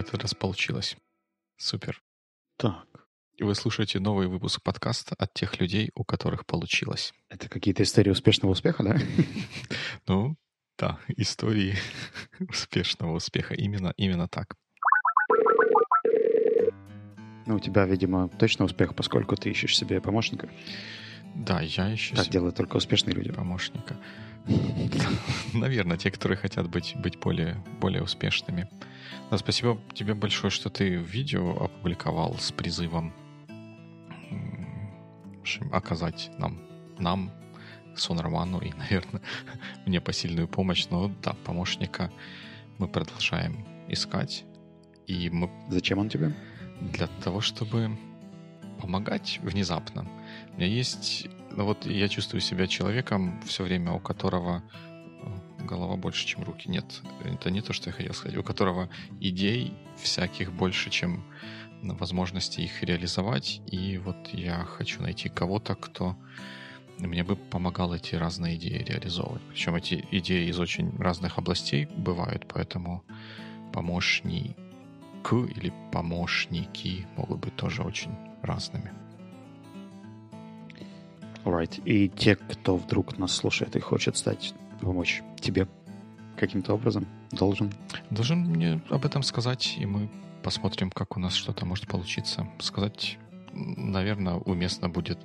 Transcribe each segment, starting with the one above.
этот раз получилось. Супер. Так. Вы слушаете новый выпуск подкаста от тех людей, у которых получилось. Это какие-то истории успешного успеха, да? Ну, да, истории успешного успеха. Именно, именно так. Ну, у тебя, видимо, точно успех, поскольку ты ищешь себе помощника. Да, я ищу Так себе делают только успешные люди. помощника. Наверное, те, которые хотят быть, быть более, более успешными. Да, спасибо тебе большое, что ты видео опубликовал с призывом оказать нам, нам, Сон Роману и, наверное, мне посильную помощь. Но да, помощника мы продолжаем искать. И мы Зачем он тебе? для того, чтобы помогать внезапно. У меня есть... Ну вот я чувствую себя человеком все время, у которого э, голова больше, чем руки. Нет, это не то, что я хотел сказать. У которого идей всяких больше, чем возможности их реализовать. И вот я хочу найти кого-то, кто мне бы помогал эти разные идеи реализовывать. Причем эти идеи из очень разных областей бывают, поэтому помощник или помощники могут быть тоже очень разными. Alright. И те, кто вдруг нас слушает и хочет стать, помочь тебе каким-то образом, должен. Должен мне об этом сказать, и мы посмотрим, как у нас что-то может получиться. Сказать, наверное, уместно будет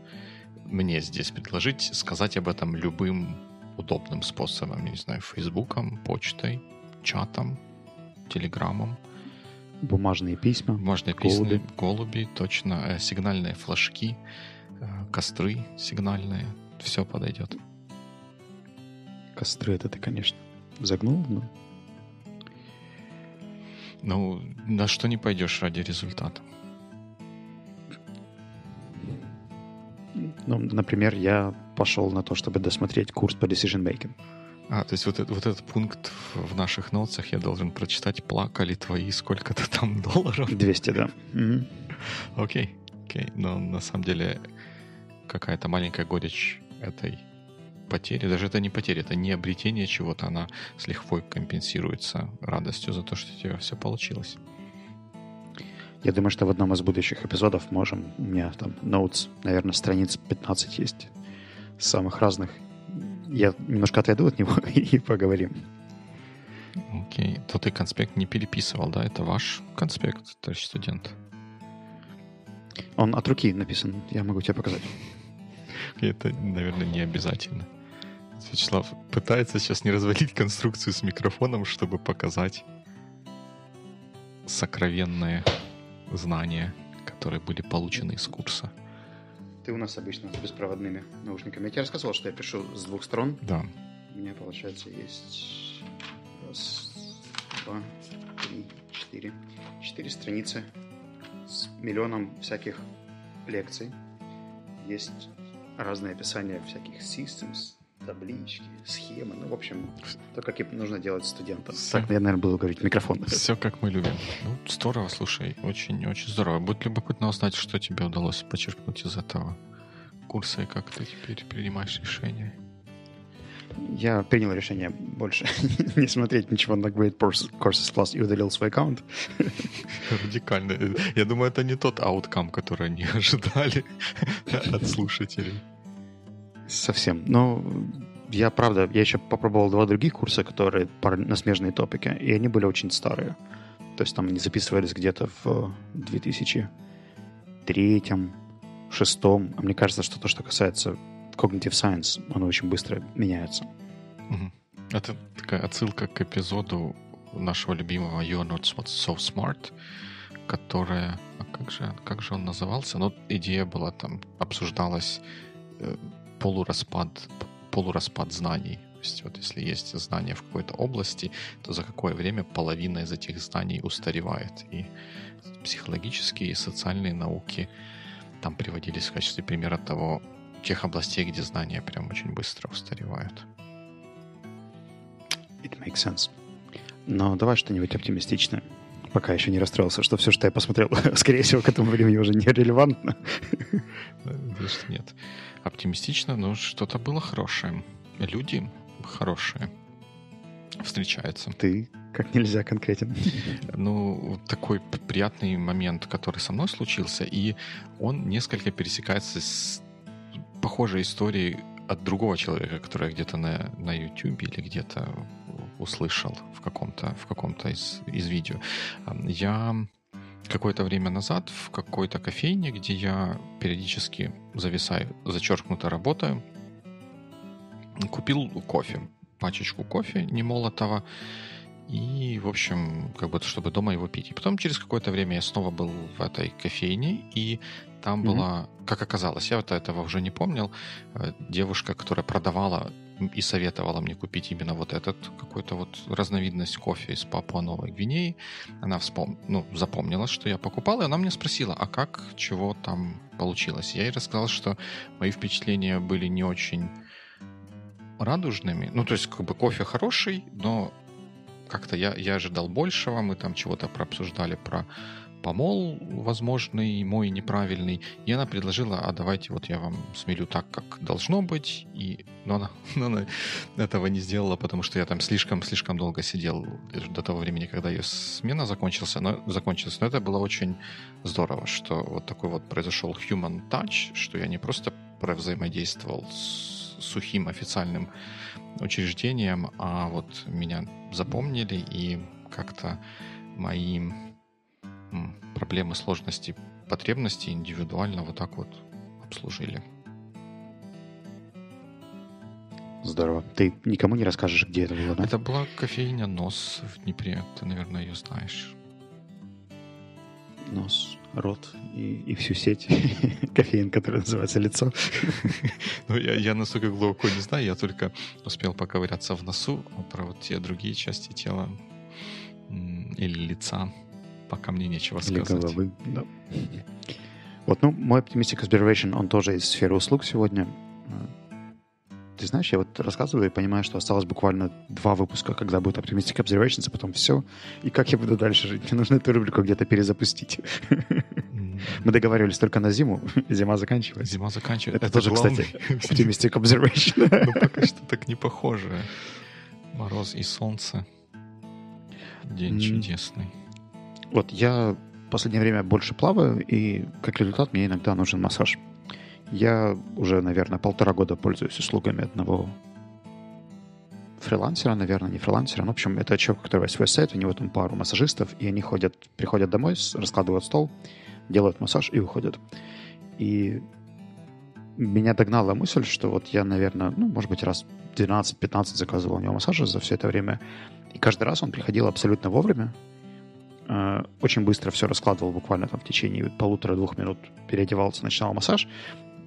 мне здесь предложить сказать об этом любым удобным способом. Я не знаю, фейсбуком, почтой, чатом, телеграммом. Бумажные письма. Бумажные Голуби. письма, голуби, точно, э, сигнальные флажки, костры сигнальные. Все подойдет. Костры это ты, конечно, загнул, но Ну, на что не пойдешь ради результата. Ну, например, я пошел на то, чтобы досмотреть курс по decision making. А, то есть вот, этот- вот этот пункт в, наших нотсах я должен прочитать, плакали твои сколько-то там долларов. 200, да. Окей, окей. Но на самом деле какая-то маленькая горечь этой потери, даже это не потеря, это не обретение чего-то, она с лихвой компенсируется радостью за то, что у тебя все получилось. Я думаю, что в одном из будущих эпизодов можем, у меня там notes, наверное, страниц 15 есть, самых разных. Я немножко отойду от него и поговорим. Окей. То ты конспект не переписывал, да? Это ваш конспект, товарищ студент? Он от руки написан, я могу тебе показать. Это, наверное, не обязательно. Вячеслав пытается сейчас не развалить конструкцию с микрофоном, чтобы показать сокровенные знания, которые были получены из курса. Ты у нас обычно с беспроводными наушниками. Я тебе рассказывал, что я пишу с двух сторон. Да. У меня, получается, есть раз, два, три, четыре. Четыре страницы с миллионом всяких лекций. Есть разные описания всяких systems, таблички, схемы. Ну, в общем, то, как и нужно делать студентам. Всё. Так, я, наверное, буду говорить в микрофон. Все как мы любим. Ну, здорово, слушай. Очень-очень здорово. Будет любопытно узнать, что тебе удалось почерпнуть из этого курса и как ты теперь принимаешь решения. Я принял решение больше не смотреть ничего на Great Courses Plus и удалил свой аккаунт. Радикально. Я думаю, это не тот ауткам, который они ожидали от слушателей. Совсем. Но я, правда, я еще попробовал два других курса, которые на смежные топики, и они были очень старые. То есть там они записывались где-то в 2003 шестом. А мне кажется, что то, что касается cognitive science, оно очень быстро меняется. Это такая отсылка к эпизоду нашего любимого You're Not So Smart, которая... А как же, как же он назывался? Ну, идея была там, обсуждалась э, полураспад, полураспад знаний. То есть вот если есть знания в какой-то области, то за какое время половина из этих знаний устаревает. И психологические и социальные науки там приводились в качестве примера того, тех областей, где знания прям очень быстро устаревают. It makes sense. Но давай что-нибудь оптимистичное. Пока еще не расстроился, что все, что я посмотрел, скорее всего, к этому времени уже не релевантно. Нет. Оптимистично, но что-то было хорошее. Люди хорошие встречаются. Ты как нельзя конкретен. Ну, такой приятный момент, который со мной случился, и он несколько пересекается с похожей историей от другого человека, который где-то на, на YouTube или где-то услышал в каком-то в каком-то из, из видео. Я какое-то время назад в какой-то кофейне, где я периодически зависаю, зачеркнуто работаю, купил кофе, пачечку кофе немолотого, и, в общем, как бы, чтобы дома его пить. И потом через какое-то время я снова был в этой кофейне, и там mm-hmm. была, как оказалось, я вот этого уже не помнил, э, девушка, которая продавала и советовала мне купить именно вот этот какой-то вот разновидность кофе из Папуа Новой Гвинеи. Она вспом... ну, запомнила, что я покупал, и она мне спросила, а как, чего там получилось. Я ей рассказал, что мои впечатления были не очень радужными. Ну, то есть, как бы кофе хороший, но как-то я, я ожидал большего. Мы там чего-то прообсуждали про помол возможный, мой неправильный. И она предложила, а давайте вот я вам смелю так, как должно быть. И, но она, но она этого не сделала, потому что я там слишком-слишком долго сидел до того времени, когда ее смена закончился, но, закончилась. Но это было очень здорово, что вот такой вот произошел human touch, что я не просто взаимодействовал с сухим официальным учреждением, а вот меня запомнили и как-то мои проблемы, сложности, потребности индивидуально вот так вот обслужили. Здорово. Ты никому не расскажешь, где это было, да? Это была кофейня «Нос» в Днепре. Ты, наверное, ее знаешь. Нос, рот и, и всю сеть кофеин, который называется лицо. ну, я, я настолько глубоко не знаю, я только успел поковыряться в носу, а про вот те другие части тела или лица пока мне нечего сказать. Или головы, да. Вот, ну, мой Optimistic Observation, он тоже из сферы услуг сегодня. Ты знаешь, я вот рассказываю и понимаю, что осталось буквально два выпуска, когда будет Optimistic Observations, а потом все. И как я буду дальше жить? Мне нужно эту рубрику где-то перезапустить. Мы договаривались только на зиму. Зима заканчивается. Зима заканчивается. Это, тоже, кстати, Optimistic Observation. Ну, пока что так не похоже. Мороз и солнце. День чудесный. Вот я в последнее время больше плаваю, и как результат мне иногда нужен массаж. Я уже, наверное, полтора года пользуюсь услугами одного фрилансера, наверное, не фрилансера. Ну, в общем, это человек, который свой сайт, у него там пару массажистов, и они ходят, приходят домой, раскладывают стол, делают массаж и уходят. И меня догнала мысль, что вот я, наверное, ну, может быть, раз 12-15 заказывал у него массажа за все это время. И каждый раз он приходил абсолютно вовремя. Э, очень быстро все раскладывал буквально там в течение полутора-двух минут переодевался, начинал массаж,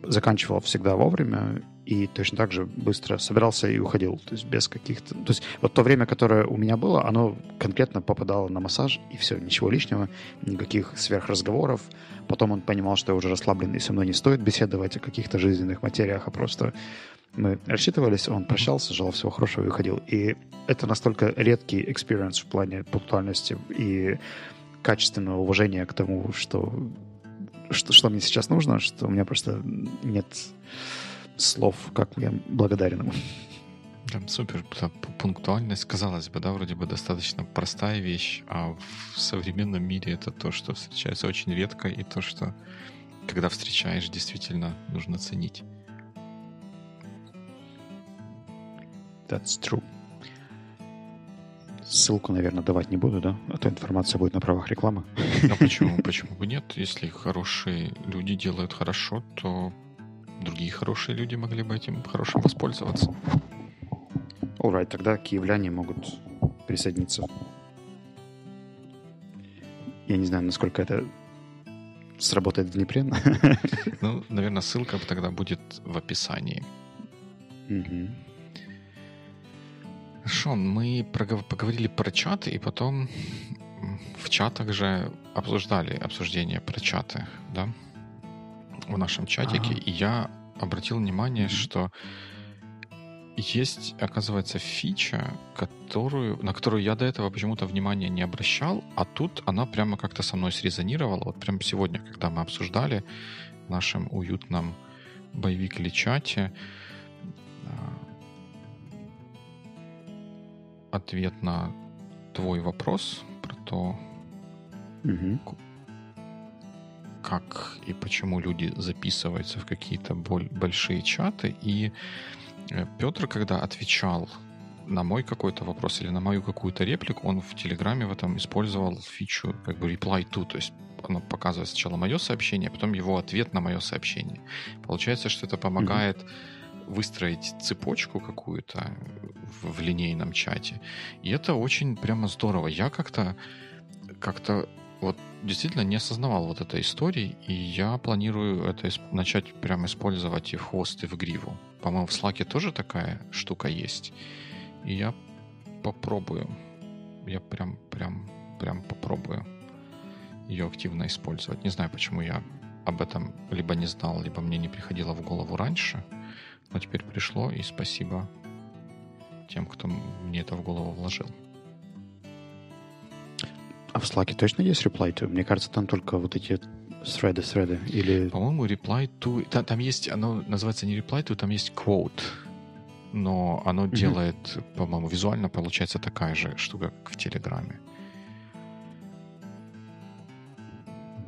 заканчивал всегда вовремя и точно так же быстро собирался и уходил, то есть без каких-то... То есть вот то время, которое у меня было, оно конкретно попадало на массаж, и все, ничего лишнего, никаких сверхразговоров. Потом он понимал, что я уже расслабленный, со мной не стоит беседовать о каких-то жизненных материях, а просто мы рассчитывались, он прощался, желал всего хорошего и уходил. И это настолько редкий experience в плане пунктуальности и качественного уважения к тому, что, что, что мне сейчас нужно, что у меня просто нет слов, как я благодарен ему. Да, супер. Пунктуальность, казалось бы, да, вроде бы достаточно простая вещь, а в современном мире это то, что встречается очень редко, и то, что когда встречаешь, действительно нужно ценить. That's true. Ссылку, наверное, давать не буду, да? А то информация будет на правах рекламы. А почему? Почему бы нет? Если хорошие люди делают хорошо, то другие хорошие люди могли бы этим хорошим воспользоваться. Alright, тогда киевляне могут присоединиться. Я не знаю, насколько это сработает в Днепре. Ну, наверное, ссылка тогда будет в описании. Угу. Хорошо, мы поговорили про чаты, и потом в чатах же обсуждали обсуждение про чаты, да, в нашем чатике, ага. и я обратил внимание, mm-hmm. что есть, оказывается, фича, которую, на которую я до этого почему-то внимания не обращал, а тут она прямо как-то со мной срезонировала. Вот прямо сегодня, когда мы обсуждали в нашем уютном боевик или чате, ответ на твой вопрос, про то, Мгм. как и почему люди записываются в какие-то боль- большие чаты. И э, Петр, когда отвечал на мой какой-то вопрос или на мою какую-то реплику, он в Телеграме в этом использовал фичу как бы reply to, то есть оно показывает сначала мое сообщение, а потом его ответ на мое сообщение. Получается, что это помогает выстроить цепочку какую-то в, в линейном чате. И это очень прямо здорово. Я как-то как-то вот действительно не осознавал вот этой истории, и я планирую это начать прямо использовать и в хвост, и в гриву. По-моему, в Slack тоже такая штука есть. И я попробую. Я прям, прям, прям попробую ее активно использовать. Не знаю, почему я об этом либо не знал, либо мне не приходило в голову раньше. Но теперь пришло, и спасибо тем, кто мне это в голову вложил. А в Slack точно есть reply to? Мне кажется, там только вот эти thread thread или... По-моему, reply to... Там, там есть, оно называется не reply to, там есть quote. Но оно Мгм. делает, по-моему, визуально получается такая же штука, как в Телеграме.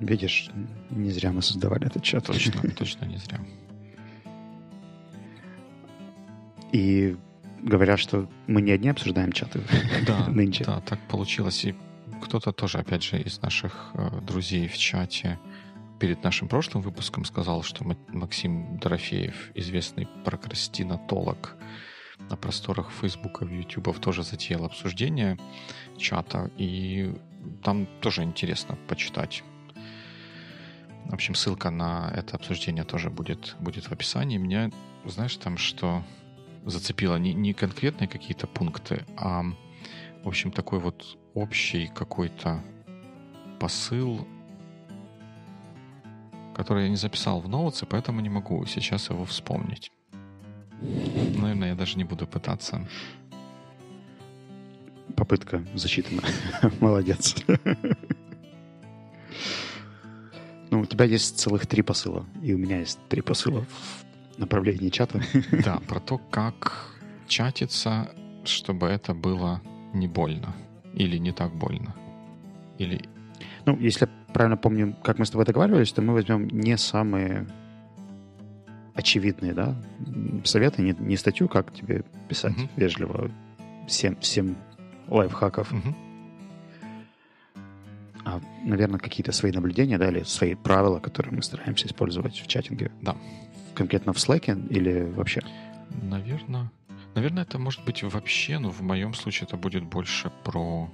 Видишь, не зря мы создавали этот чат. Точно, точно не зря. И говорят, что мы не одни обсуждаем чаты Да, нынче. да, так получилось. И кто-то тоже, опять же, из наших э, друзей в чате перед нашим прошлым выпуском сказал, что Ма- Максим Дорофеев, известный прокрастинатолог на просторах Фейсбука, Ютуба, тоже затеял обсуждение чата, и там тоже интересно почитать. В общем, ссылка на это обсуждение тоже будет, будет в описании. Меня, знаешь, там что зацепило не, не конкретные какие-то пункты, а, в общем, такой вот общий какой-то посыл, который я не записал в ноутсы, поэтому не могу сейчас его вспомнить. Наверное, я даже не буду пытаться. Попытка зачитана. Молодец. Ну, у тебя есть целых три посыла, и у меня есть три посыла в направлении чата. Да, про то, как чатиться, чтобы это было не больно. Или не так больно. Или... Ну, если я правильно помню, как мы с тобой договаривались, то мы возьмем не самые очевидные, да, советы, не, не статью, как тебе писать Мгм. вежливо всем, всем лайфхаков, Мгм. а, наверное, какие-то свои наблюдения, да, или свои правила, которые мы стараемся использовать в чатинге. Да. Конкретно в Slack или вообще? Наверное, наверное, это может быть вообще, но в моем случае это будет больше про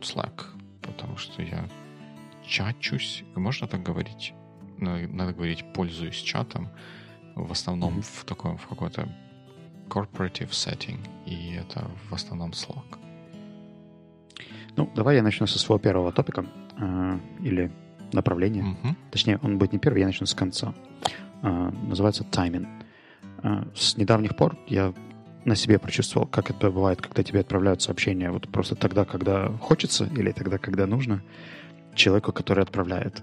Slack, потому что я чачусь, можно так говорить? Надо, надо говорить, пользуюсь чатом, в основном Мгм. в таком, в какой-то corporative setting, и это в основном Slack. Ну, давай я начну со своего первого топика, а, или направления. Мгм. Точнее, он будет не первый, я начну с конца. А, называется тайминг. А, с недавних пор я на себе прочувствовал, как это бывает, когда тебе отправляют сообщение вот просто тогда, когда хочется, или тогда, когда нужно, человеку, который отправляет.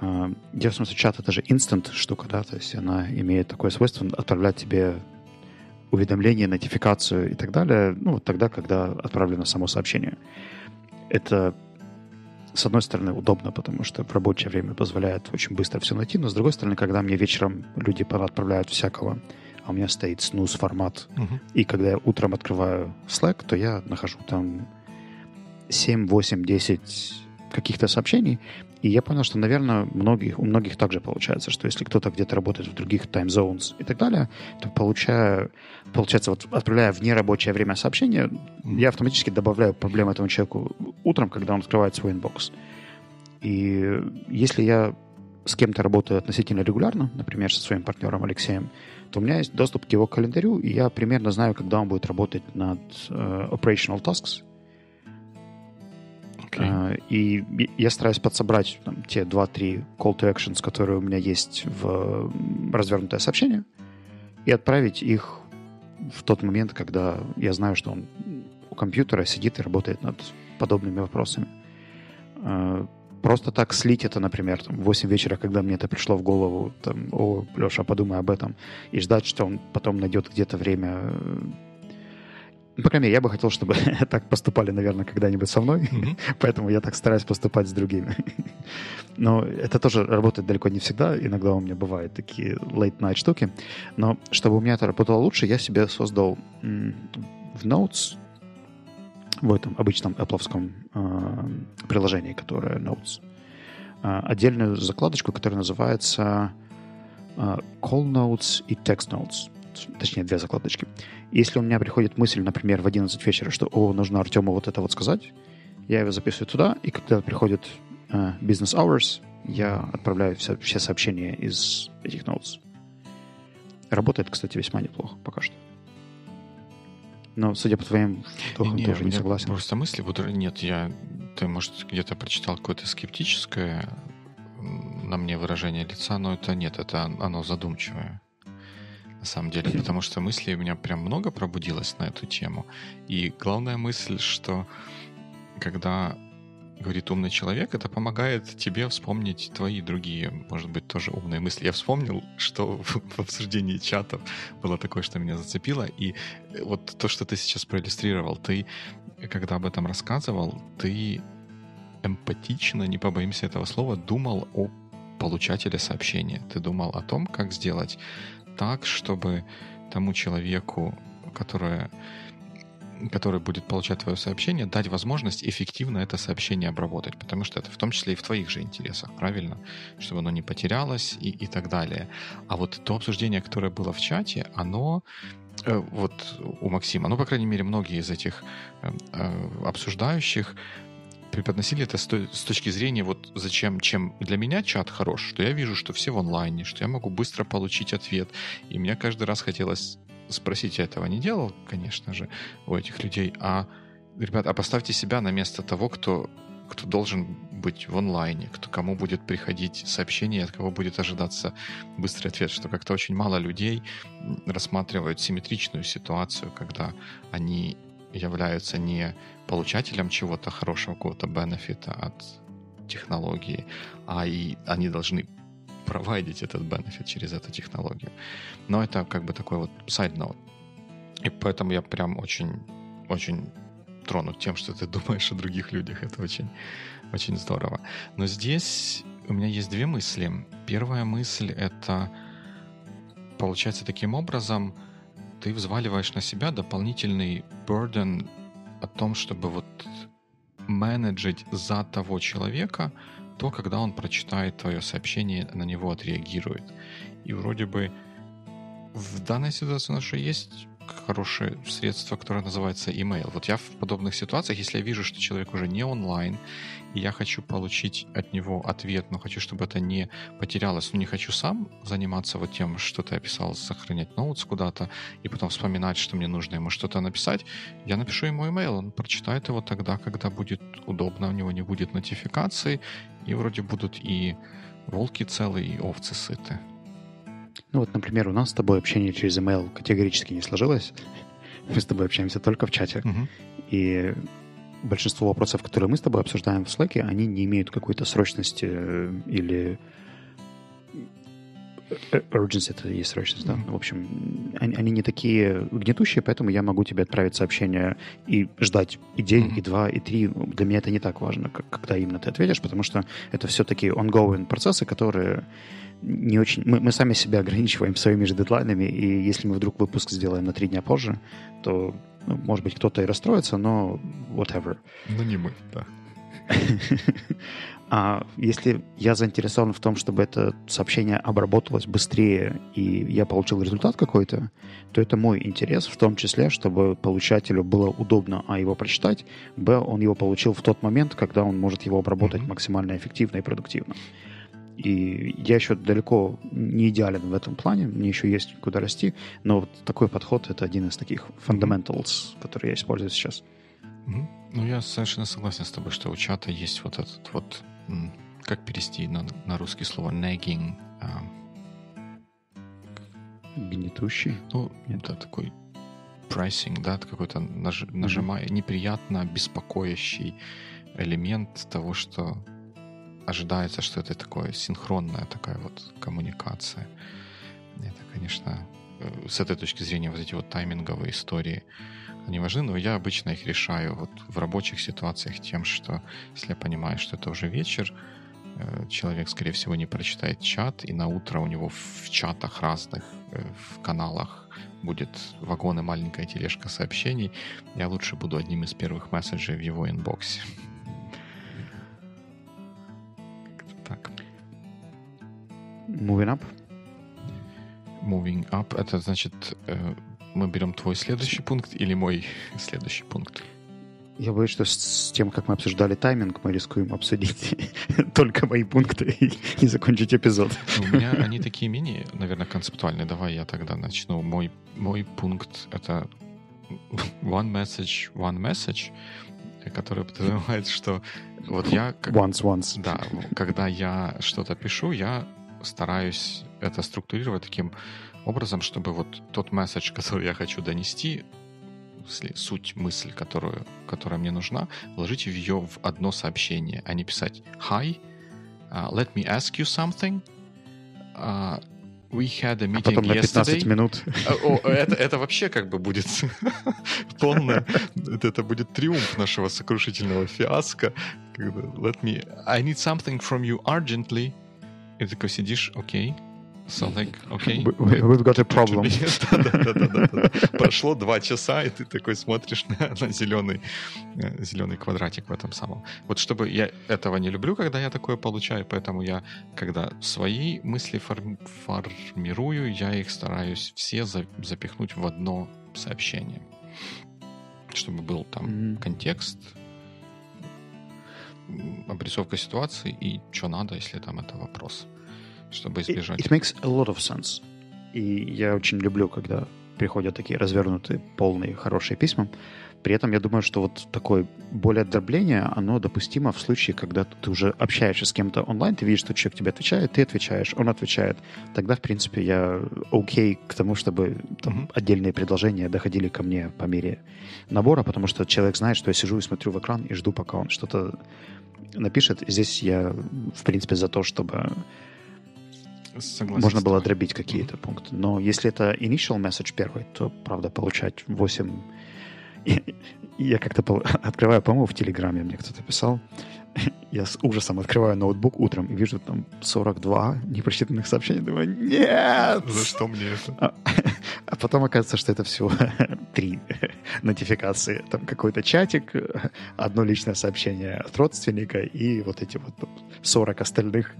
А, Дело в что чат — это же instant штука, да, то есть она имеет такое свойство отправлять тебе уведомление, нотификацию и так далее, ну, вот тогда, когда отправлено само сообщение. Это с одной стороны, удобно, потому что в рабочее время позволяет очень быстро все найти, но с другой стороны, когда мне вечером люди отправляют всякого, а у меня стоит снус формат, Мгм. и когда я утром открываю Slack, то я нахожу там 7, 8, 10 каких-то сообщений, и я понял, что, наверное, многих, у многих также получается, что если кто-то где-то работает в других zones и так далее, то получая, получается, вот отправляя в нерабочее время сообщение, я автоматически добавляю проблему этому человеку утром, когда он открывает свой inbox. И если я с кем-то работаю относительно регулярно, например, со своим партнером Алексеем, то у меня есть доступ к его календарю, и я примерно знаю, когда он будет работать над э, operational tasks. Окей. Э, и я стараюсь подсобрать там, те 2-3 call to actions, которые у меня есть в развернутое сообщение, и отправить их в тот момент, когда я знаю, что он у компьютера сидит и работает над подобными вопросами. Э, Просто так слить это, например, там, в 8 вечера, когда мне это пришло в голову, там, о, Леша, подумай об этом, и ждать, что он потом найдет где-то время. Ну, по крайней мере, я бы хотел, чтобы так поступали, наверное, когда-нибудь со мной, mm-hmm. поэтому я так стараюсь поступать с другими. Но это тоже работает далеко не всегда. Иногда у меня бывают такие late-night штуки. Но чтобы у меня это работало лучше, я себе создал в Notes, в этом обычном Apple э, приложении, которое Notes, э, отдельную закладочку, которая называется э, Call Notes и Text Notes точнее, две закладочки. Если у меня приходит мысль, например, в 11 вечера, что, о, нужно Артему вот это вот сказать, я его записываю туда, и когда приходит uh, business hours, я отправляю все, все сообщения из этих notes. Работает, кстати, весьма неплохо пока что. Но, судя по твоим не, тоже не согласен. Просто мысли, вот нет, я, ты, может, где-то прочитал какое-то скептическое на мне выражение лица, но это нет, это оно задумчивое на самом деле, потому что мыслей у меня прям много пробудилось на эту тему. И главная мысль, что когда говорит умный человек, это помогает тебе вспомнить твои другие, может быть, тоже умные мысли. Я вспомнил, что в, в обсуждении чатов было такое, что меня зацепило. И вот то, что ты сейчас проиллюстрировал, ты, когда об этом рассказывал, ты эмпатично, не побоимся этого слова, думал о получателе сообщения. Ты думал о том, как сделать так, чтобы тому человеку, которое, который будет получать твое сообщение, дать возможность эффективно это сообщение обработать, потому что это в том числе и в твоих же интересах, правильно? Чтобы оно не потерялось и, и так далее. А вот то обсуждение, которое было в чате, оно э, вот у Максима, ну, по крайней мере, многие из этих э, э обсуждающих преподносили это с, точки зрения, вот зачем, чем для меня чат хорош, что я вижу, что все в онлайне, что я могу быстро получить ответ. И мне каждый раз хотелось спросить, я этого не делал, конечно же, у этих людей, а, ребят, а поставьте себя на место того, кто кто должен быть в онлайне, кто, кому будет приходить сообщение, от кого будет ожидаться быстрый ответ, что как-то очень мало людей рассматривают симметричную ситуацию, когда они являются не получателем чего-то хорошего, какого-то бенефита от технологии, а и они должны проводить этот бенефит через эту технологию. Но это как бы такой вот note. И поэтому я прям очень, очень тронут тем, что ты думаешь о других людях. Это очень, очень здорово. Но здесь у меня есть две мысли. Первая мысль — это получается таким образом ты взваливаешь на себя дополнительный burden о том, чтобы вот менеджить за того человека, то, когда он прочитает твое сообщение, на него отреагирует. И вроде бы в данной ситуации у нас же есть хорошее средство, которое называется email. Вот я в подобных ситуациях, если я вижу, что человек уже не онлайн, и я хочу получить от него ответ, но хочу, чтобы это не потерялось, но не хочу сам заниматься вот тем, что ты описал, сохранять ноутс куда-то, и потом вспоминать, что мне нужно ему что-то написать, я напишу ему email, он прочитает его тогда, когда будет удобно, у него не будет нотификации, и вроде будут и волки целые, и овцы сыты. Ну вот, например, у нас с тобой общение через email категорически не сложилось. Мы с тобой общаемся только в чате. Угу. И большинство вопросов, которые мы с тобой обсуждаем в Slack, они не имеют какой-то срочности э, или urgency это и есть срочность, да. В общем, они, они не такие гнетущие, поэтому я могу тебе отправить сообщение и ждать и день, mm-hmm. и два, и три. Для меня это не так важно, как, когда именно ты ответишь, потому что это все-таки ongoing процессы, которые не очень... Мы, мы сами себя ограничиваем своими же дедлайнами, и если мы вдруг выпуск сделаем на три дня позже, то, ну, может быть, кто-то и расстроится, но whatever. Ну, не мы, да. А если я заинтересован в том, чтобы это сообщение обработалось быстрее, и я получил результат какой-то, то это мой интерес, в том числе, чтобы получателю было удобно а его прочитать, б, он его получил в тот момент, когда он может его обработать mm-hmm. максимально эффективно и продуктивно. И я еще далеко не идеален в этом плане, мне еще есть куда расти, но вот такой подход — это один из таких fundamentals, которые я использую сейчас. Ну, я совершенно согласен с тобой, что у чата есть вот этот вот, как перевести на, на русский слово, nagging. А... Гнетущий? Ну, это такой pricing, да, какой-то наж, нажимая, mm-hmm. неприятно беспокоящий элемент того, что ожидается, что это такое синхронная такая вот коммуникация. Это, конечно, э, с этой точки зрения вот эти вот тайминговые истории, они важны, но я обычно их решаю вот в рабочих ситуациях тем, что если я понимаю, что это уже вечер, э, человек, скорее всего, не прочитает чат, и на утро у него в чатах разных, э, в каналах будет вагон и маленькая тележка сообщений, я лучше буду одним из первых месседжей в его инбоксе. Так. Moving up. Moving up. Это значит, э, мы берем твой следующий пункт или мой следующий пункт? Я боюсь, что с тем, как мы обсуждали тайминг, мы рискуем обсудить только мои пункты и, и закончить эпизод. Ну, у меня они такие менее, наверное, концептуальные. Давай я тогда начну. Мой, мой пункт — это one message, one message, который подразумевает, что вот я... Как, once, once. Да, когда я что-то пишу, я стараюсь это структурировать таким образом, чтобы вот тот месседж, который я хочу донести, суть, мысль, которую, которая мне нужна, вложить ее в одно сообщение, а не писать «Hi, uh, let me ask you something. Uh, we had a meeting а потом на 15 yesterday. минут. О, это, это вообще как бы будет полное... Это будет триумф нашего сокрушительного фиаско. Let me... I need something from you urgently. И ты такой сидишь, окей, okay, So like, okay. We've got a problem. Прошло два часа, и ты такой смотришь на, на зеленый, э, зеленый квадратик в этом самом. Вот чтобы я этого не люблю, когда я такое получаю, поэтому я, когда свои мысли форм, формирую, я их стараюсь все за, запихнуть в одно сообщение. Чтобы был там mm-hmm. контекст, обрисовка ситуации и что надо, если там это вопрос чтобы избежать. It, it makes a lot of sense. И я очень люблю, когда приходят такие развернутые, полные, хорошие письма. При этом я думаю, что вот такое более дробление, оно допустимо в случае, когда ты уже общаешься с кем-то онлайн, ты видишь, что человек тебе отвечает, ты отвечаешь, он отвечает. Тогда, в принципе, я окей okay к тому, чтобы там, mm-hmm. отдельные предложения доходили ко мне по мере набора, потому что человек знает, что я сижу и смотрю в экран и жду, пока он что-то напишет. Здесь я, в принципе, за то, чтобы Согласен можно было дробить какие-то пункты. Но если это initial message первый, то, правда, получать 8... Я как-то открываю, по-моему, в Телеграме мне кто-то писал, я с ужасом открываю ноутбук утром и вижу там 42 непрочитанных сообщений. Думаю, нет! За что мне это? А, а потом оказывается, что это всего три нотификации. Там какой-то чатик, одно личное сообщение от родственника и вот эти вот 40 остальных,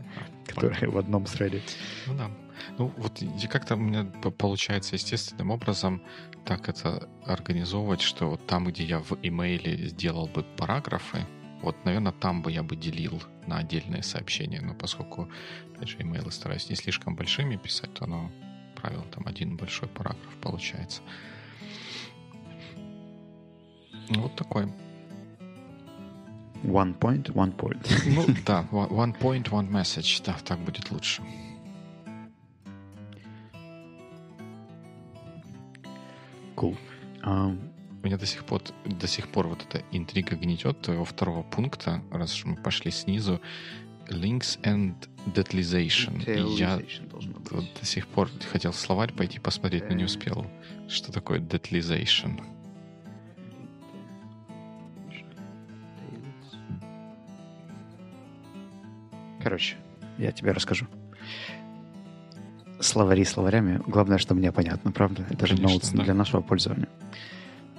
которые в одном среде. Ну да. Ну, вот как-то у меня получается естественным образом так это организовывать, что вот там, где я в имейле сделал бы параграфы, вот, наверное, там бы я бы делил на отдельные сообщения, но поскольку, опять же, имейлы стараюсь не слишком большими писать, то оно, правило, там один большой параграф получается. Вот такой. One point, one point. Ну да, one point, one message. Да, так будет лучше. Cool. Um, меня до сих пор, до сих пор вот эта интрига гнетет твоего второго пункта, раз мы пошли снизу. Links and Detlization. И я вот до сих пор хотел в словарь пойти посмотреть, но не успел. Что такое Detlization? Короче, я тебе расскажу. Словари словарями. Главное, что мне понятно, правда? Это Конечно, же ноутс да. для нашего пользования.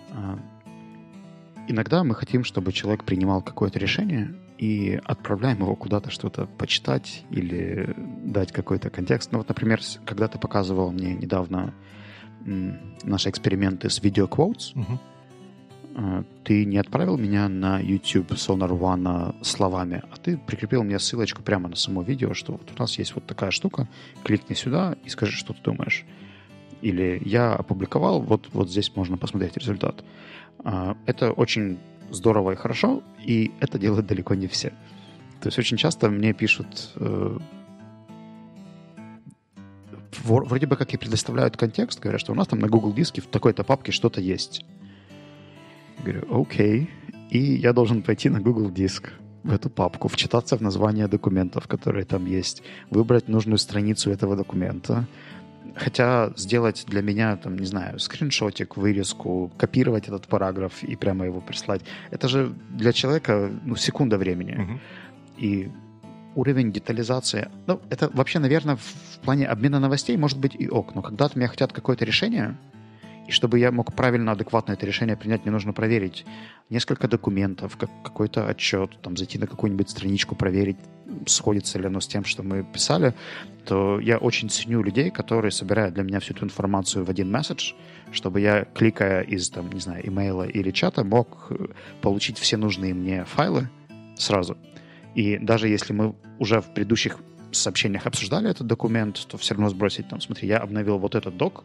А, иногда мы хотим, чтобы человек принимал какое-то решение и отправляем его куда-то что-то почитать или дать какой-то контекст. Ну вот, например, когда ты показывал мне недавно наши эксперименты с видео quotes, угу. Ты не отправил меня на YouTube Sonar One словами, а ты прикрепил мне ссылочку прямо на само видео, что вот у нас есть вот такая штука, кликни сюда и скажи, что ты думаешь. Или я опубликовал, вот, вот здесь можно посмотреть результат. А, это очень здорово и хорошо, и это делают далеко не все. То есть очень часто мне пишут э, вроде бы как и предоставляют контекст, говорят, что у нас там на Google диске в такой-то папке что-то есть. Говорю, окей. И я должен пойти на Google диск, в эту папку, вчитаться в название документов, которые там есть, выбрать нужную страницу этого документа, Хотя сделать для меня, там, не знаю, скриншотик, вырезку, копировать этот параграф и прямо его прислать, это же для человека ну, секунда времени. Мгм. И уровень детализации, ну, это вообще, наверное, в, в плане обмена новостей может быть и ок, но когда от меня хотят какое-то решение, и чтобы я мог правильно, адекватно это решение принять, мне нужно проверить несколько документов, как, какой-то отчет, там, зайти на какую-нибудь страничку, проверить, сходится ли оно с тем, что мы писали, то я очень ценю людей, которые собирают для меня всю эту информацию в один месседж, чтобы я, кликая из, там, не знаю, имейла или чата, мог э, получить все нужные мне файлы сразу. И даже если мы уже в предыдущих сообщениях обсуждали этот документ, то все равно сбросить там, смотри, я обновил вот этот док,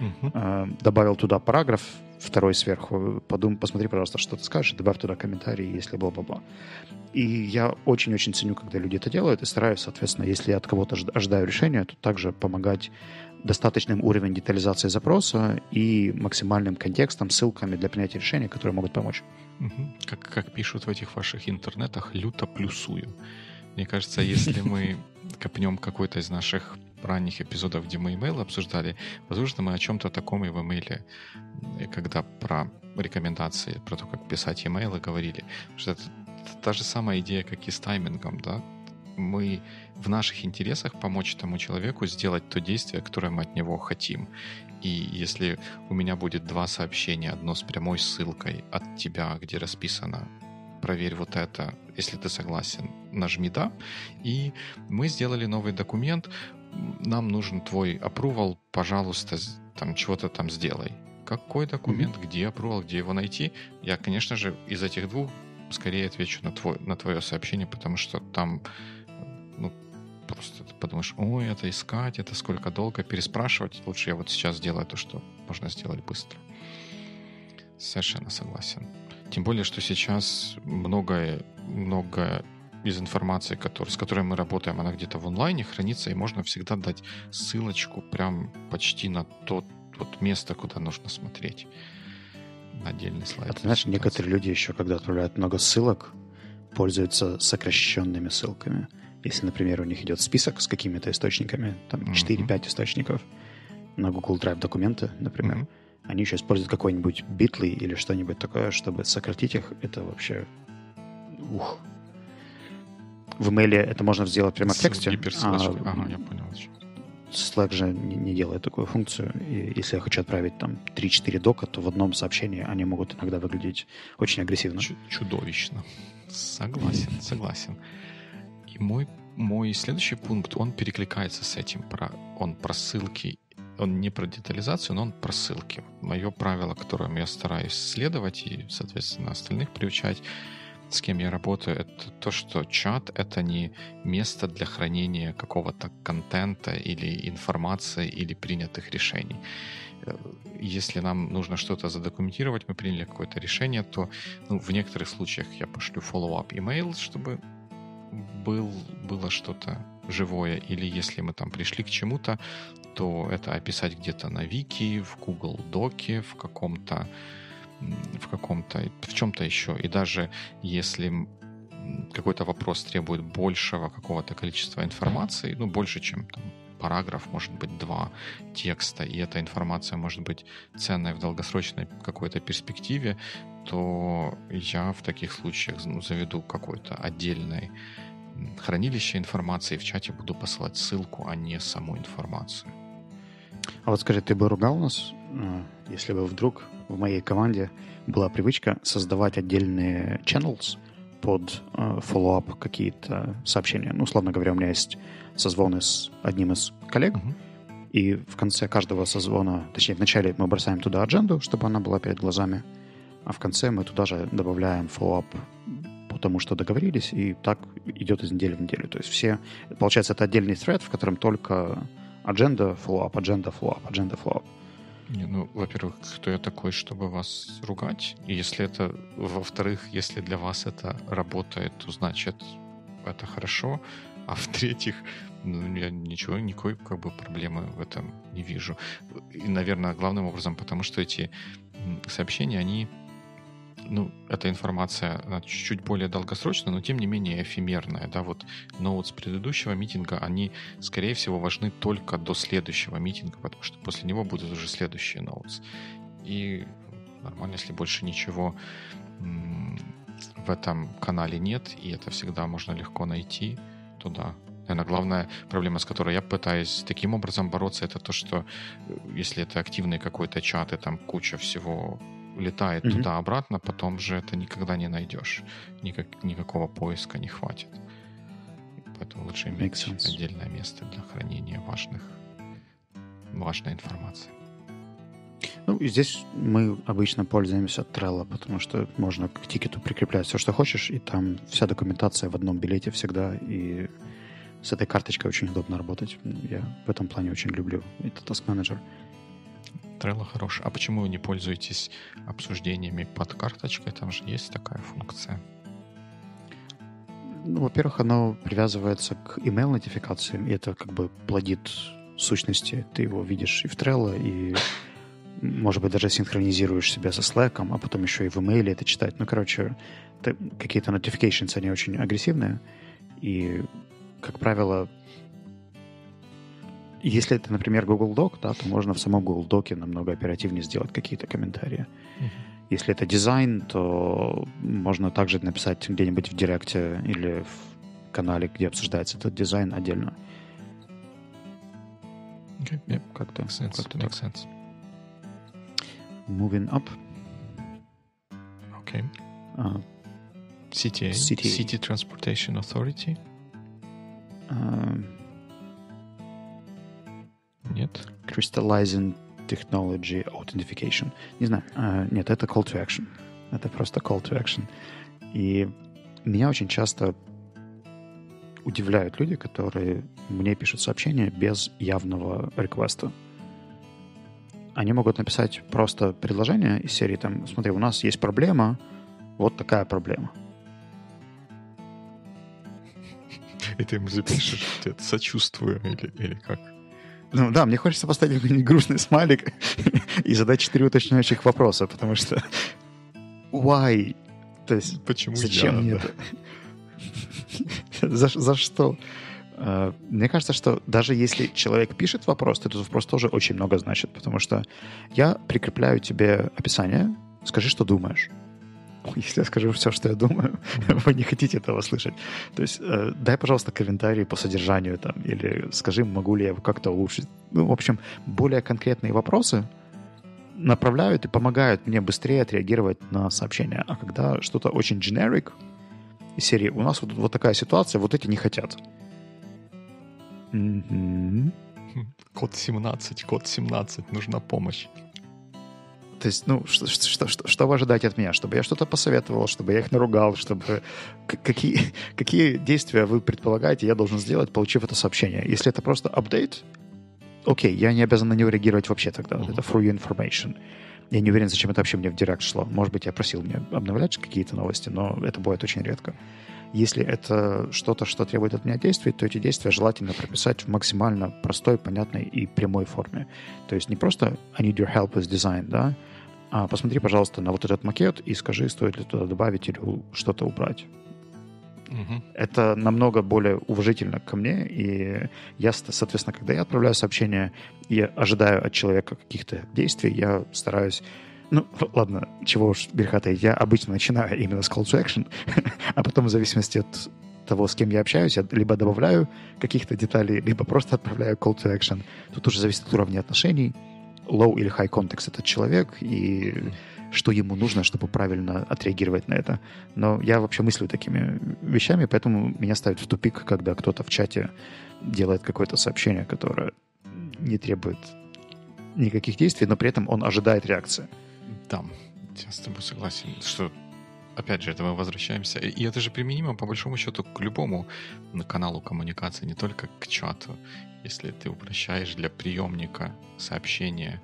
Э, добавил туда параграф второй сверху, подум, посмотри, пожалуйста, что ты скажешь, добавь туда комментарий, если бла-бла-бла. И я очень-очень ценю, когда люди это делают, и стараюсь, соответственно, если я от кого-то ожидаю решения, то также помогать достаточным уровень детализации запроса и максимальным контекстом, ссылками для принятия решения, которые могут помочь. Как, как пишут в этих ваших интернетах, люто плюсую. Мне кажется, если мы копнем какой-то из наших ранних эпизодов, где мы имейл обсуждали, возможно, мы о чем-то таком и в имейле, когда про рекомендации, про то, как писать имейлы говорили. Что это та же самая идея, как и с таймингом, да? Мы в наших интересах помочь тому человеку сделать то действие, которое мы от него хотим. И если у меня будет два сообщения, одно с прямой ссылкой от тебя, где расписано проверь вот это, если ты согласен, нажми «да». И мы сделали новый документ, нам нужен твой approval, пожалуйста, там чего-то там сделай. Какой документ, где approval, где его найти? Я, конечно же, из этих двух скорее отвечу на, твой, на твое сообщение, потому что там ну, просто ты подумаешь, ой, это искать, это сколько долго, переспрашивать. Лучше я вот сейчас сделаю то, что можно сделать быстро. Совершенно согласен. Тем более, что сейчас многое, многое из информации, который, с которой мы работаем, она где-то в онлайне хранится, и можно всегда дать ссылочку прям почти на то вот место, куда нужно смотреть. На отдельный слайд. А ты знаешь, некоторые люди еще, когда отправляют много ссылок, пользуются сокращенными ссылками. Если, например, у них идет список с какими-то источниками, там Мгм. 4-5 источников на Google Drive документы, например, Мгм. они еще используют какой-нибудь Bitly или что-нибудь такое, чтобы сократить их. Это вообще... Ух. В имейле это можно сделать прямо в тексте. гиперссылочкой. а Ага, я понял. Slack же не, не делает такую функцию. И если я хочу отправить там 3-4 дока, то в одном сообщении они могут иногда выглядеть очень агрессивно. Чу- чудовищно. Согласен, согласен. И мой, мой следующий пункт, он перекликается с этим. Про, он про ссылки. Он не про детализацию, но он про ссылки. Мое правило, которым я стараюсь следовать и, соответственно, остальных приучать, с кем я работаю, это то, что чат — это не место для хранения какого-то контента или информации или принятых решений. Э, Если нам нужно что-то задокументировать, мы приняли какое-то решение, то ну, в некоторых случаях я пошлю follow-up email, чтобы был, было что-то живое. Или если мы там пришли к чему-то, то это описать где-то на Вики, в Google Доке, в каком-то в каком-то, в чем-то еще. И даже если какой-то вопрос требует большего какого-то количества информации, ну, больше, чем там, параграф, может быть, два текста, и эта информация может быть ценной в долгосрочной какой-то перспективе, то я в таких случаях ну, заведу какое-то отдельное м, хранилище информации, в чате буду посылать ссылку, а не саму информацию. А вот скажи, ты бы ругал нас, э, если бы вдруг в моей команде была привычка создавать отдельные channels под э, follow-up какие-то сообщения. Ну, условно говоря, у меня есть созвоны с одним из коллег, Мгм. и в конце каждого созвона, точнее, вначале мы бросаем туда адженду, чтобы она была перед глазами, а в конце мы туда же добавляем follow-up по тому, что договорились, и так идет из недели в неделю. То есть все... Получается, это отдельный thread, в котором только адженда, follow-up, адженда, follow-up, адженда, follow-up. Не, ну, во-первых, кто я такой, чтобы вас ругать? И если это, во-вторых, если для вас это работает, то значит это хорошо. А в-третьих, ну, я ничего, никакой как бы проблемы в этом не вижу. И, наверное, главным образом, потому что эти сообщения, они ну, эта информация она чуть-чуть более долгосрочная, но тем не менее эфемерная, да, вот ноутс предыдущего митинга, они, скорее всего, важны только до следующего митинга, потому что после него будут уже следующие ноутс. И нормально, если больше ничего в этом канале нет, и это всегда можно легко найти, то да. Наверное, главная проблема, с которой я пытаюсь таким образом бороться, это то, что э, если это активный какой-то чат, и там куча всего летает mm-hmm. туда-обратно, потом же это никогда не найдешь. Никак, никакого поиска не хватит. Поэтому лучше иметь отдельное место для хранения важных, важной информации. Ну, и здесь мы обычно пользуемся Trello, потому что можно к тикету прикреплять все, что хочешь, и там вся документация в одном билете всегда, и с этой карточкой очень удобно работать. Я в этом плане очень люблю этот Task Manager. Trello хорош. А почему вы не пользуетесь обсуждениями под карточкой? Там же есть такая функция. Ну, во-первых, оно привязывается к email нотификациям, и это как бы плодит сущности. Ты его видишь и в Trello, и может быть, даже синхронизируешь себя со Slack, а потом еще и в email это читать. Ну, короче, какие-то notifications, они очень агрессивные, и, как правило, если это, например, Google Doc, да, то можно в самом Google Doc намного оперативнее сделать какие-то комментарии. Uh-huh. Если это дизайн, то можно также написать где-нибудь в директе или в канале, где обсуждается этот дизайн отдельно. Okay. Yep. Как-то, makes sense. Как-то makes sense. Moving up. Okay. Uh, CTA. City. City Transportation Authority. Uh, нет. Crystallizing Technology Authentication. Не знаю. Uh, нет, это call to action. Это просто call to action. И меня очень часто удивляют люди, которые мне пишут сообщения без явного реквеста они могут написать просто предложение из серии там, смотри, у нас есть проблема, вот такая проблема. И ты ему запишешь, сочувствую или, или как? Ну да, мне хочется поставить какой-нибудь грустный смайлик и задать четыре уточняющих вопроса, потому что why? То есть Почему зачем я, мне да? это? за, за что? Э, мне кажется, что даже если человек пишет вопрос, то этот вопрос тоже очень много значит, потому что я прикрепляю тебе описание, скажи, что думаешь. Если я скажу все, что я думаю, вы не хотите этого слышать. То есть э, дай, пожалуйста, комментарий по содержанию там, или скажи, могу ли я его как-то улучшить. Ну, в общем, более конкретные вопросы направляют и помогают мне быстрее отреагировать на сообщения. А когда что-то очень generic из серии, у нас вот, вот такая ситуация, вот эти не хотят. Угу. Код 17, код 17, нужна помощь. То есть, ну, что, что, что, что вы ожидаете от меня? Чтобы я что-то посоветовал, чтобы я их наругал, чтобы... Какие, какие действия вы предполагаете, я должен сделать, получив это сообщение? Если это просто апдейт, окей, я не обязан на него реагировать вообще тогда. Uh-huh. Это for your information. Я не уверен, зачем это вообще мне в директ шло. Может быть, я просил меня обновлять какие-то новости, но это бывает очень редко. Если это что-то, что требует от меня действий, то эти действия желательно прописать в максимально простой, понятной и прямой форме. То есть не просто I need your help with design, да, а посмотри, пожалуйста, на вот этот макет и скажи, стоит ли туда добавить или что-то убрать. Угу. Это намного более уважительно ко мне, и я, соответственно, когда я отправляю сообщение и ожидаю от человека каких-то действий, я стараюсь ну, ладно, чего уж греха я обычно начинаю именно с call to action, а потом в зависимости от того, с кем я общаюсь, я либо добавляю каких-то деталей, либо просто отправляю call to action. Тут уже зависит от уровня отношений, low или high context этот человек, и что ему нужно, чтобы правильно отреагировать на это. Но я вообще мыслю такими вещами, поэтому меня ставит в тупик, когда кто-то в чате делает какое-то сообщение, которое не требует никаких действий, но при этом он ожидает реакции. Да, я с тобой согласен, что опять же, это мы возвращаемся. И это же применимо, по большому счету, к любому каналу коммуникации, не только к чату. Если ты упрощаешь для приемника сообщения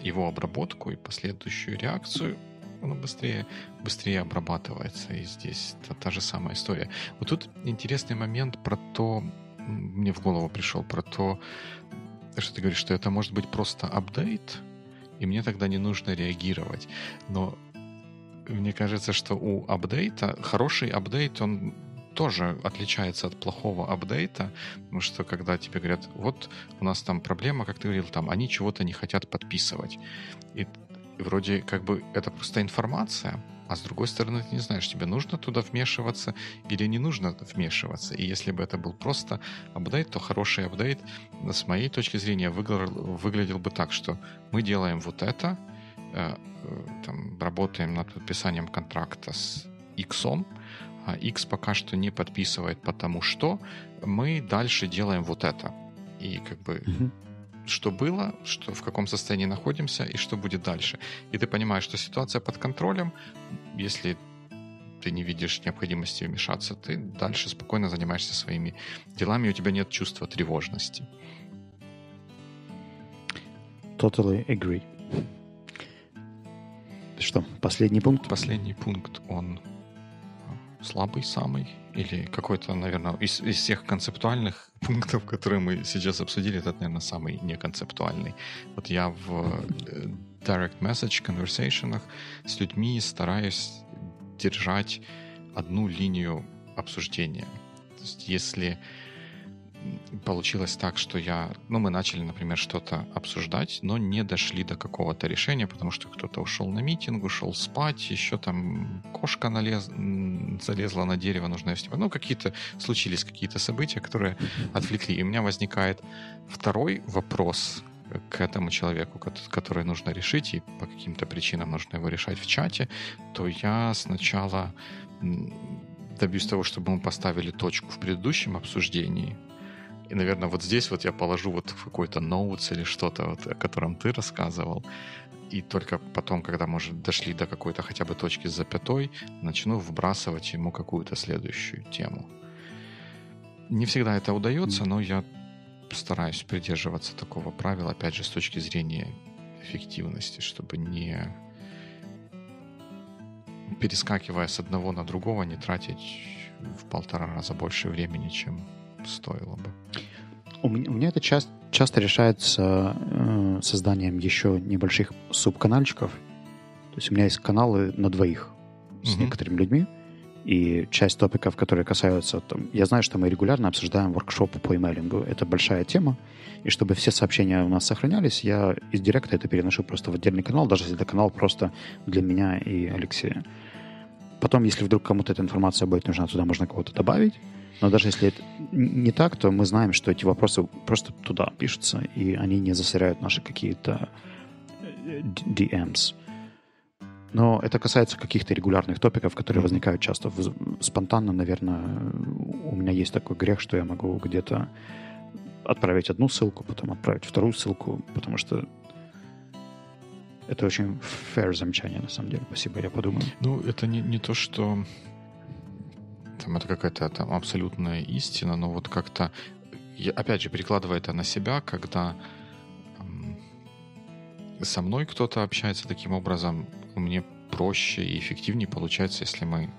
его обработку и последующую реакцию, оно быстрее, быстрее обрабатывается. И здесь та, та же самая история. Вот тут интересный момент про то, мне в голову пришел, про то, что ты говоришь, что это может быть просто апдейт, и мне тогда не нужно реагировать. Но мне кажется, что у апдейта, хороший апдейт, он тоже отличается от плохого апдейта, потому что когда тебе говорят, вот у нас там проблема, как ты говорил, там они чего-то не хотят подписывать. И вроде как бы это просто информация, а с другой стороны, ты не знаешь, тебе нужно туда вмешиваться или не нужно вмешиваться. И если бы это был просто апдейт, то хороший апдейт, с моей точки зрения, выглядел, выглядел бы так, что мы делаем вот это, э, э, там, работаем над подписанием контракта с X, а X пока что не подписывает, потому что мы дальше делаем вот это. И как бы mm-hmm что было, что, в каком состоянии находимся и что будет дальше. И ты понимаешь, что ситуация под контролем, если ты не видишь необходимости вмешаться, ты дальше спокойно занимаешься своими делами, и у тебя нет чувства тревожности. Totally agree. Что, последний пункт? Последний пункт, он слабый самый, или какой-то, наверное, из, из всех концептуальных пунктов, которые мы сейчас обсудили, это, наверное, самый неконцептуальный. Вот я в э, direct message conversation с людьми стараюсь держать одну линию обсуждения. То есть если получилось так, что я, ну, мы начали, например, что-то обсуждать, но не дошли до какого-то решения, потому что кто-то ушел на митинг, ушел спать, еще там кошка налез, залезла на дерево, нужно снимать. Ну, какие-то случились какие-то события, которые отвлекли. И у меня возникает второй вопрос к этому человеку, который нужно решить, и по каким-то причинам нужно его решать в чате, то я сначала добьюсь того, чтобы мы поставили точку в предыдущем обсуждении, и, наверное, вот здесь вот я положу вот какой-то ноутс или что-то, вот, о котором ты рассказывал. И только потом, когда, может, дошли до какой-то хотя бы точки с запятой, начну вбрасывать ему какую-то следующую тему. Не всегда это удается, но я стараюсь придерживаться такого правила, опять же, с точки зрения эффективности, чтобы не перескакивая с одного на другого, не тратить в полтора раза больше времени, чем стоило бы. У меня, у меня это часто, часто решается э, созданием еще небольших субканальчиков. То есть у меня есть каналы на двоих с угу. некоторыми людьми, и часть топиков, которые касаются... Там, я знаю, что мы регулярно обсуждаем воркшопы по имейлингу. Это большая тема. И чтобы все сообщения у нас сохранялись, я из директа это переношу просто в отдельный канал, даже если это канал просто для меня и Алексея. Потом, если вдруг кому-то эта информация будет нужна, туда можно кого-то добавить. Но даже если это не так, то мы знаем, что эти вопросы просто туда пишутся, и они не засоряют наши какие-то э, DMs. Но это касается каких-то регулярных топиков, которые mm-hmm. возникают часто. Спонтанно, наверное, у меня есть такой грех, что я могу где-то отправить одну ссылку, потом отправить вторую ссылку, потому что это очень fair замечание, на самом деле. Спасибо, я подумаю. Ну, это не, не то, что там это какая-то там абсолютная истина, но вот как-то, я, опять же, перекладывая это на себя, когда эм, со мной кто-то общается таким образом, мне проще и эффективнее получается, если мы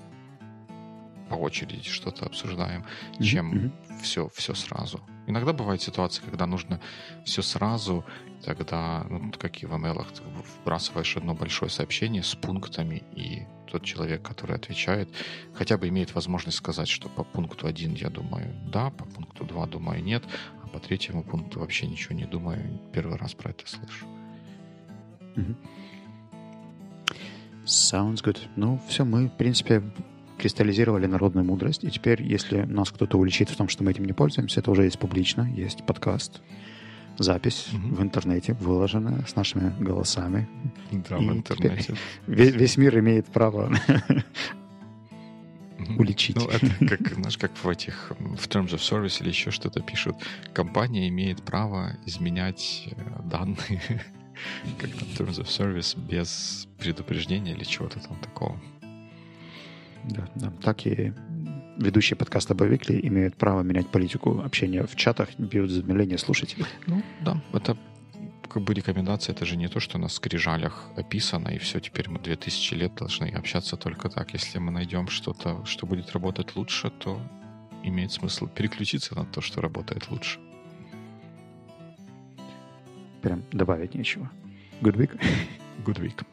по очереди что-то обсуждаем, mm-hmm. чем mm-hmm. все, все сразу. Иногда бывают ситуации, когда нужно все сразу, тогда, ну, как и в ML, ты вбрасываешь одно большое сообщение с пунктами, и тот человек, который отвечает, хотя бы имеет возможность сказать, что по пункту 1 я думаю да, по пункту 2 думаю нет, а по третьему пункту вообще ничего не думаю, первый раз про это слышу. Sounds good. Ну, все, мы, в принципе, кристаллизировали народную мудрость. И теперь, если нас кто-то уличит в том, что мы этим не пользуемся, это уже есть публично, есть подкаст, запись угу. в интернете выложена с нашими голосами. Да, и в интернете. Весь, весь мир имеет право уличить. Ну, это как, знаешь, как в этих, в Terms of Service или еще что-то пишут. Компания имеет право изменять э, данные как там Terms of Service без предупреждения или чего-то там такого. Да, да. Так и ведущие подкаста Бовикли имеют право менять политику общения в чатах без замедления слушателей. Ну, да, это как бы рекомендация, это же не то, что на скрижалях описано, и все, теперь мы 2000 лет должны общаться только так. Если мы найдем что-то, что будет работать лучше, то имеет смысл переключиться на то, что работает лучше. Прям добавить нечего. Good week. Good week.